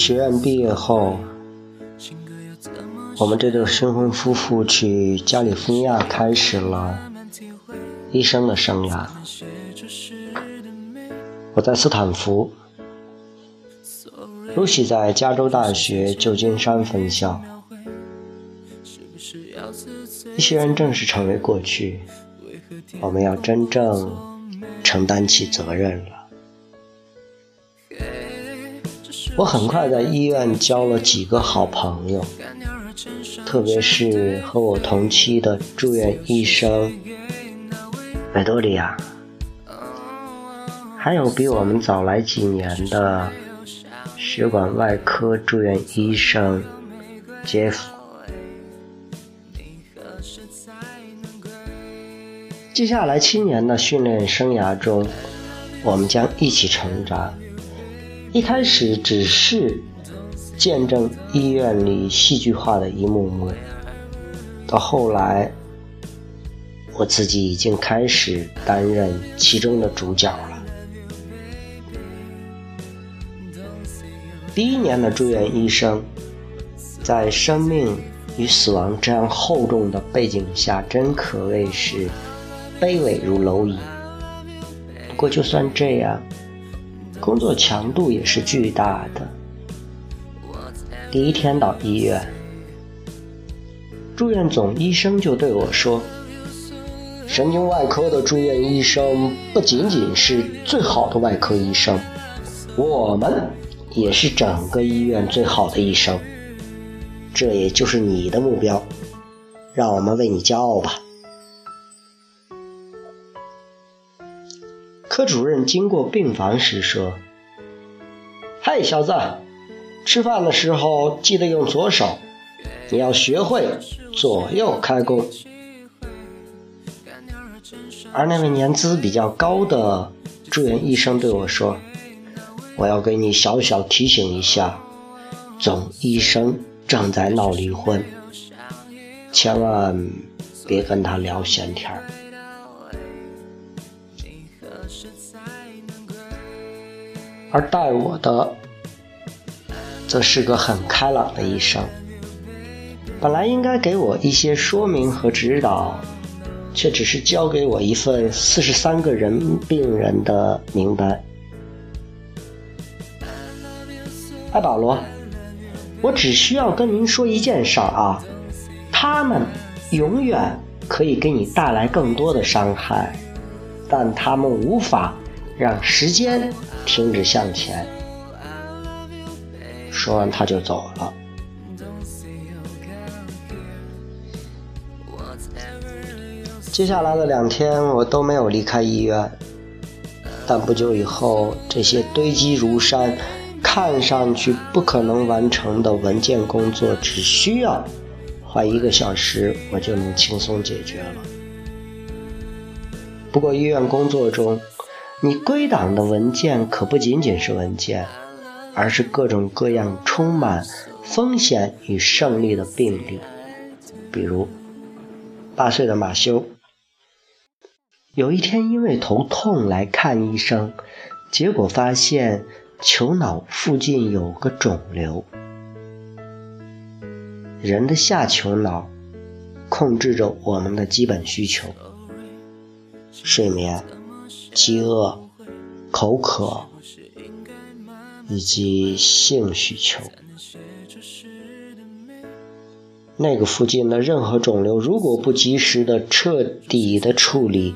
学院毕业后，我们这对新婚夫妇去加利福尼亚开始了医生的生涯。我在斯坦福，露西在加州大学旧金山分校。医学院正式成为过去，我们要真正承担起责任了。我很快在医院交了几个好朋友，特别是和我同期的住院医生维多利亚，还有比我们早来几年的血管外科住院医生杰夫。接下来七年的训练生涯中，我们将一起成长。一开始只是见证医院里戏剧化的一幕幕，到后来，我自己已经开始担任其中的主角了。第一年的住院医生，在生命与死亡这样厚重的背景下，真可谓是卑微如蝼蚁。不过，就算这样。工作强度也是巨大的。第一天到医院，住院总医生就对我说：“神经外科的住院医生不仅仅是最好的外科医生，我们也是整个医院最好的医生。这也就是你的目标，让我们为你骄傲吧。”科主任经过病房时说：“嘿，小子，吃饭的时候记得用左手，你要学会左右开弓。”而那位年资比较高的住院医生对我说：“我要给你小小提醒一下，总医生正在闹离婚，千万别跟他聊闲天儿。”而带我的，则是个很开朗的医生。本来应该给我一些说明和指导，却只是交给我一份四十三个人病人的名单。哎，保罗，我只需要跟您说一件事儿啊，他们永远可以给你带来更多的伤害，但他们无法让时间。停止向前。说完，他就走了。接下来的两天，我都没有离开医院。但不久以后，这些堆积如山、看上去不可能完成的文件工作，只需要花一个小时，我就能轻松解决了。不过，医院工作中，你归档的文件可不仅仅是文件，而是各种各样充满风险与胜利的病例。比如，八岁的马修，有一天因为头痛来看医生，结果发现球脑附近有个肿瘤。人的下球脑控制着我们的基本需求：睡眠。饥饿、口渴以及性需求，那个附近的任何肿瘤，如果不及时的彻底的处理，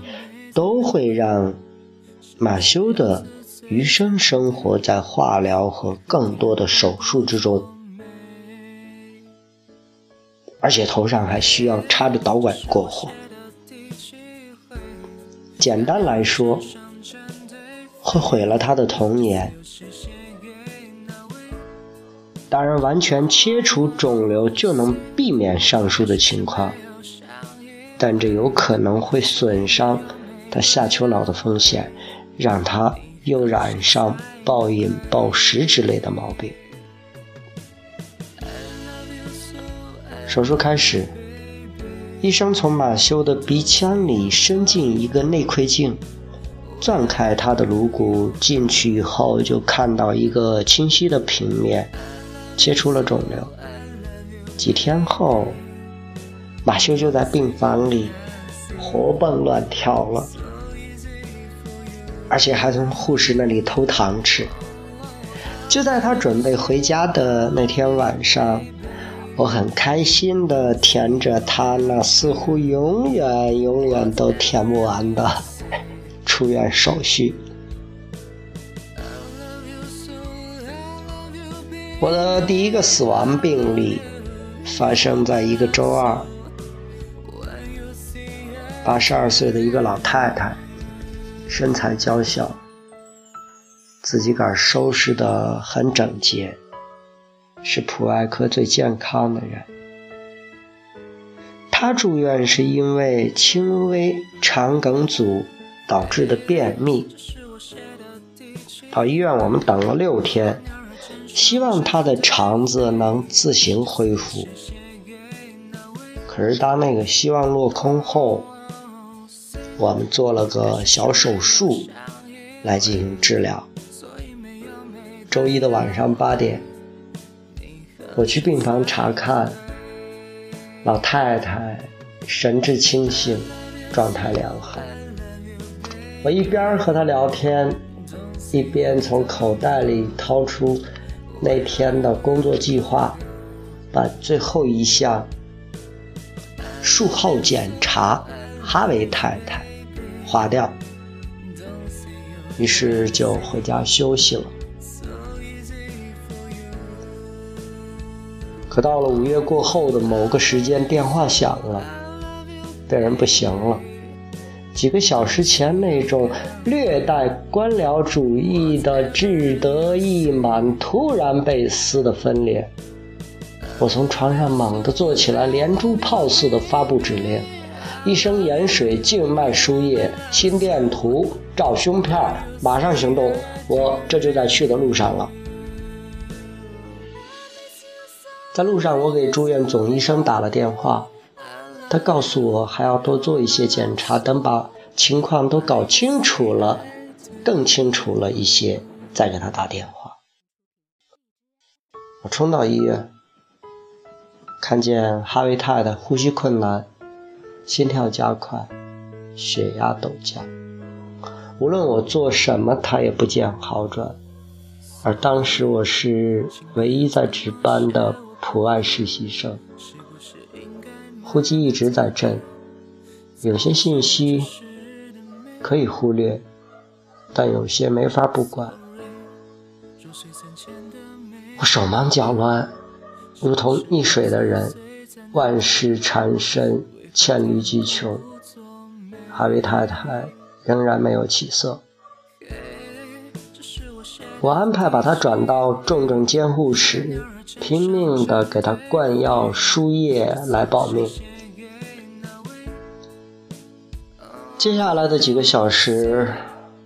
都会让马修的余生生活在化疗和更多的手术之中，而且头上还需要插着导管过活。简单来说，会毁了他的童年。当然，完全切除肿瘤就能避免上述的情况，但这有可能会损伤他下丘脑的风险，让他又染上暴饮暴食之类的毛病。手术开始。医生从马修的鼻腔里伸进一个内窥镜，钻开他的颅骨，进去以后就看到一个清晰的平面，切除了肿瘤。几天后，马修就在病房里活蹦乱跳了，而且还从护士那里偷糖吃。就在他准备回家的那天晚上，我很开心的填着他那似乎永远永远都填不完的出院手续。我的第一个死亡病例发生在一个周二，八十二岁的一个老太太，身材娇小，自己个收拾的很整洁，是普外科最健康的人。他住院是因为轻微肠梗阻导致的便秘，到医院我们等了六天。希望他的肠子能自行恢复，可是当那个希望落空后，我们做了个小手术来进行治疗。周一的晚上八点，我去病房查看，老太太神志清醒，状态良好。我一边和她聊天，一边从口袋里掏出。那天的工作计划，把最后一项术后检查哈维太太划掉，于是就回家休息了。可到了五月过后的某个时间，电话响了，病人不行了。几个小时前，那种略带官僚主义的志得意满突然被撕得分裂。我从床上猛地坐起来，连珠炮似的发布指令：一升盐水，静脉输液，心电图，照胸片，马上行动！我这就在去的路上了。在路上，我给住院总医生打了电话。他告诉我还要多做一些检查，等把情况都搞清楚了，更清楚了一些，再给他打电话。我冲到医院，看见哈维太太呼吸困难，心跳加快，血压陡降，无论我做什么，他也不见好转。而当时我是唯一在值班的普外实习生。呼机一直在震，有些信息可以忽略，但有些没法不管。我手忙脚乱，如同溺水的人，万事缠身，黔驴技穷。哈维太太仍然没有起色，我安排把她转到重症监护室。拼命地给他灌药输液来保命。接下来的几个小时，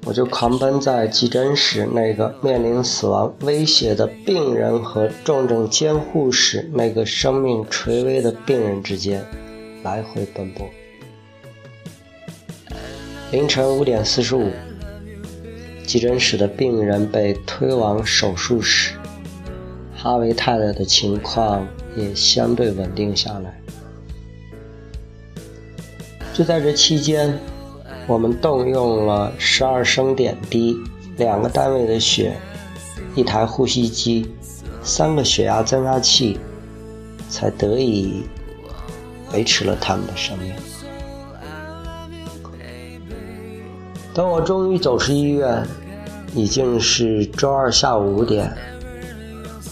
我就狂奔在急诊室那个面临死亡威胁的病人和重症监护室那个生命垂危的病人之间来回奔波。凌晨五点四十五，急诊室的病人被推往手术室。哈维太太的情况也相对稳定下来。就在这期间，我们动用了十二升点滴、两个单位的血、一台呼吸机、三个血压增压器，才得以维持了他们的生命。等我终于走出医院，已经是周二下午五点。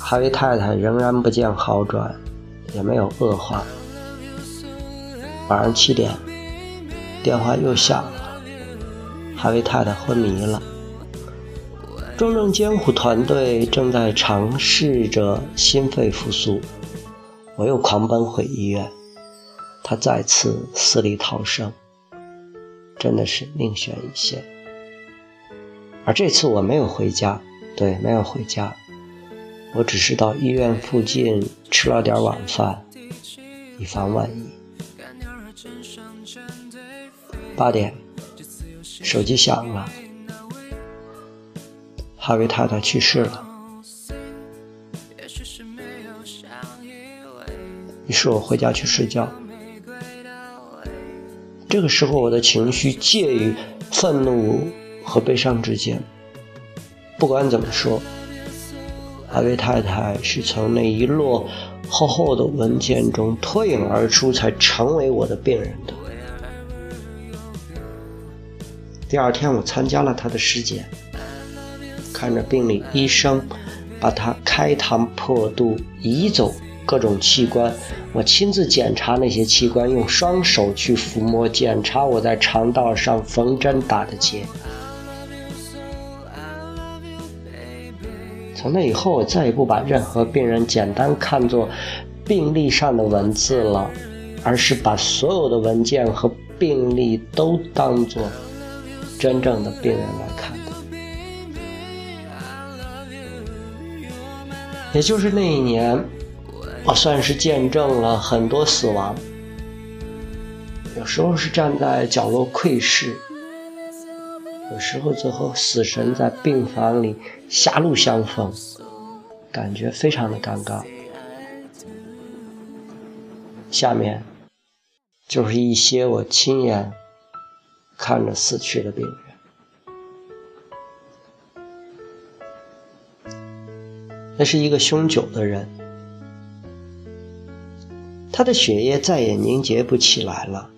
哈维太太仍然不见好转，也没有恶化。晚上七点，电话又响了，哈维太太昏迷了。重症监护团队正在尝试着心肺复苏。我又狂奔回医院，他再次死里逃生，真的是命悬一线。而这次我没有回家，对，没有回家。我只是到医院附近吃了点晚饭，以防万一。八点，手机响了，哈维太太去世了。于是我回家去睡觉。这个时候，我的情绪介于愤怒和悲伤之间。不管怎么说，阿威太太是从那一摞厚厚的文件中脱颖而出，才成为我的病人的。第二天，我参加了他的尸检，看着病理医生把他开膛破肚移走。各种器官，我亲自检查那些器官，用双手去抚摸检查我在肠道上缝针打的结。从那以后，我再也不把任何病人简单看作病历上的文字了，而是把所有的文件和病历都当作真正的病人来看的。也就是那一年。我算是见证了很多死亡，有时候是站在角落窥视，有时候则和死神在病房里狭路相逢，感觉非常的尴尬。下面就是一些我亲眼看着死去的病人，那是一个凶酒的人。他的血液再也凝结不起来了，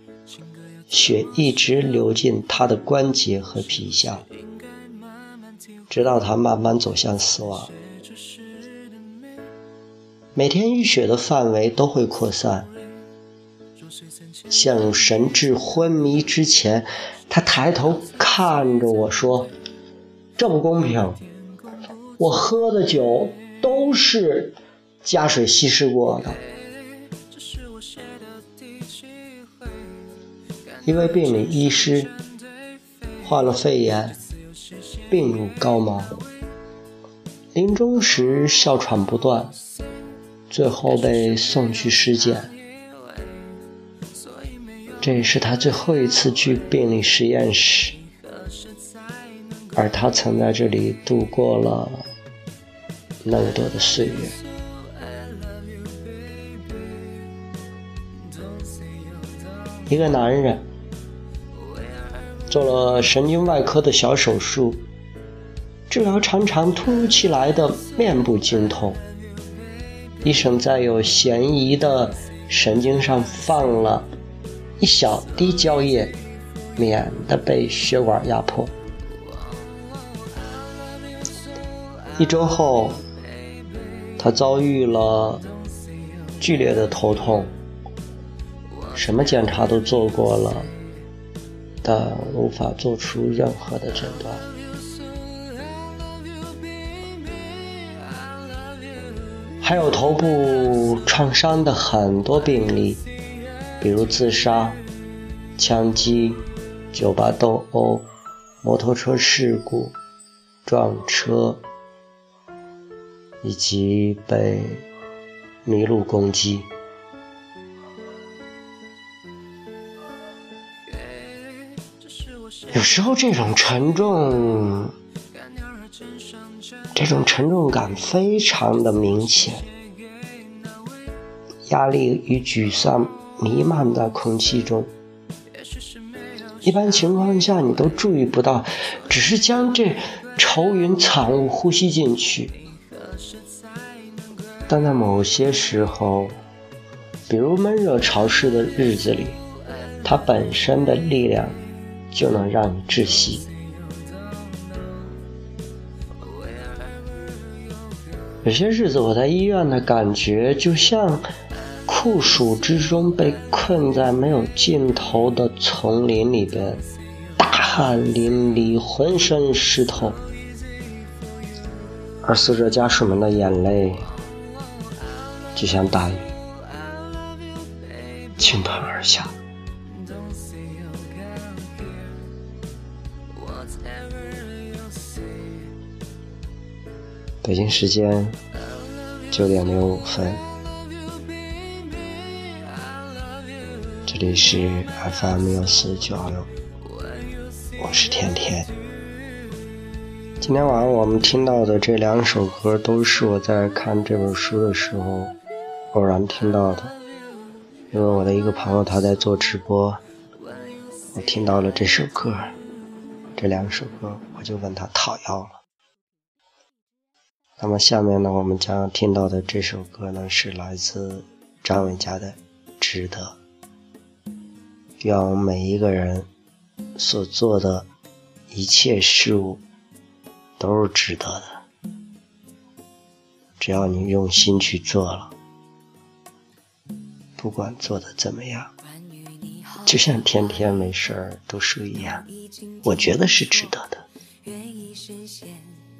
血一直流进他的关节和皮下，直到他慢慢走向死亡。每天淤血的范围都会扩散，陷入神志昏迷之前，他抬头看着我说：“这不公平，我喝的酒都是加水稀释过的。”一位病理医师患了肺炎，病入膏肓，临终时哮喘不断，最后被送去尸检。这也是他最后一次去病理实验室，而他曾在这里度过了那么多的岁月。一个男人。做了神经外科的小手术，治疗常常突如其来的面部经痛。医生在有嫌疑的神经上放了一小滴胶液，免得被血管压迫。一周后，他遭遇了剧烈的头痛，什么检查都做过了。但无法做出任何的诊断。还有头部创伤的很多病例，比如自杀、枪击、酒吧斗殴、摩托车事故、撞车，以及被麋鹿攻击。有时候这种沉重，这种沉重感非常的明显，压力与沮丧弥漫在空气中。一般情况下你都注意不到，只是将这愁云惨雾呼吸进去。但在某些时候，比如闷热潮湿的日子里，它本身的力量。就能让你窒息。有些日子我在医院的感觉，就像酷暑之中被困在没有尽头的丛林里边，大汗淋漓，浑身湿透，而死者家属们的眼泪就像大雨倾盆北京时间九点零五分，这里是 FM 幺四九二六，我是甜甜。今天晚上我们听到的这两首歌，都是我在看这本书的时候偶然听到的。因为我的一个朋友他在做直播，我听到了这首歌，这两首歌，我就问他讨要了。那么下面呢，我们将听到的这首歌呢，是来自张伟嘉的《值得》。愿我们每一个人所做的一切事物都是值得的，只要你用心去做了。不管做的怎么样，就像天天没事儿读书一样，我觉得是值得的。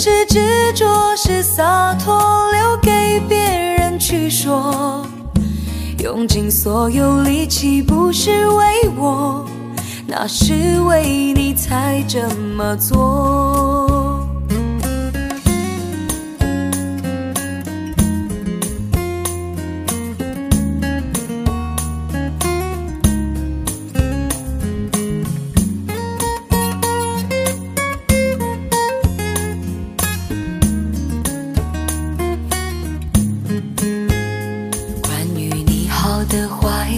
是执着是洒脱，留给别人去说。用尽所有力气不是为我，那是为你才这么做。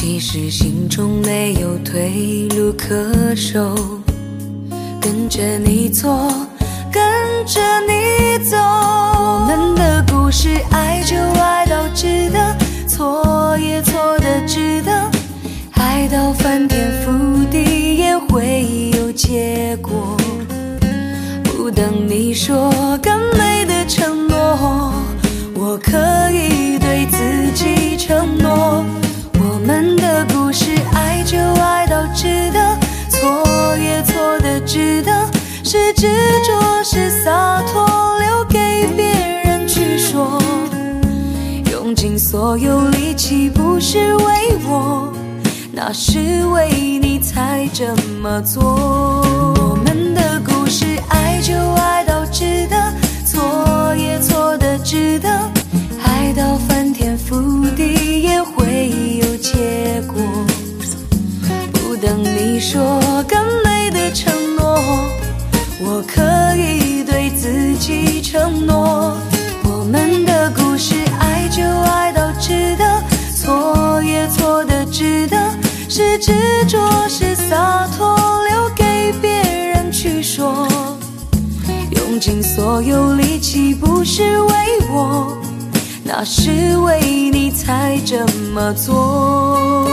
其实心中没有退路可守，跟着你错，跟着你走，我们的故事爱就爱到值得，错也错的值得。爱到翻天覆地也会有结果，不等你说更美值得，是执着是洒脱，留给别人去说，用尽所有力气不是为我。那是为你才这么做。我们的故事爱就爱到值得，错也错的值得，爱到翻天覆地也会有结果。不等你说更美，可以对自己承诺。我们的故事爱就爱到值得，错也错的值得。是执着，是洒脱，留给别人去说。用尽所有力气不是为我，那是为你才这么做。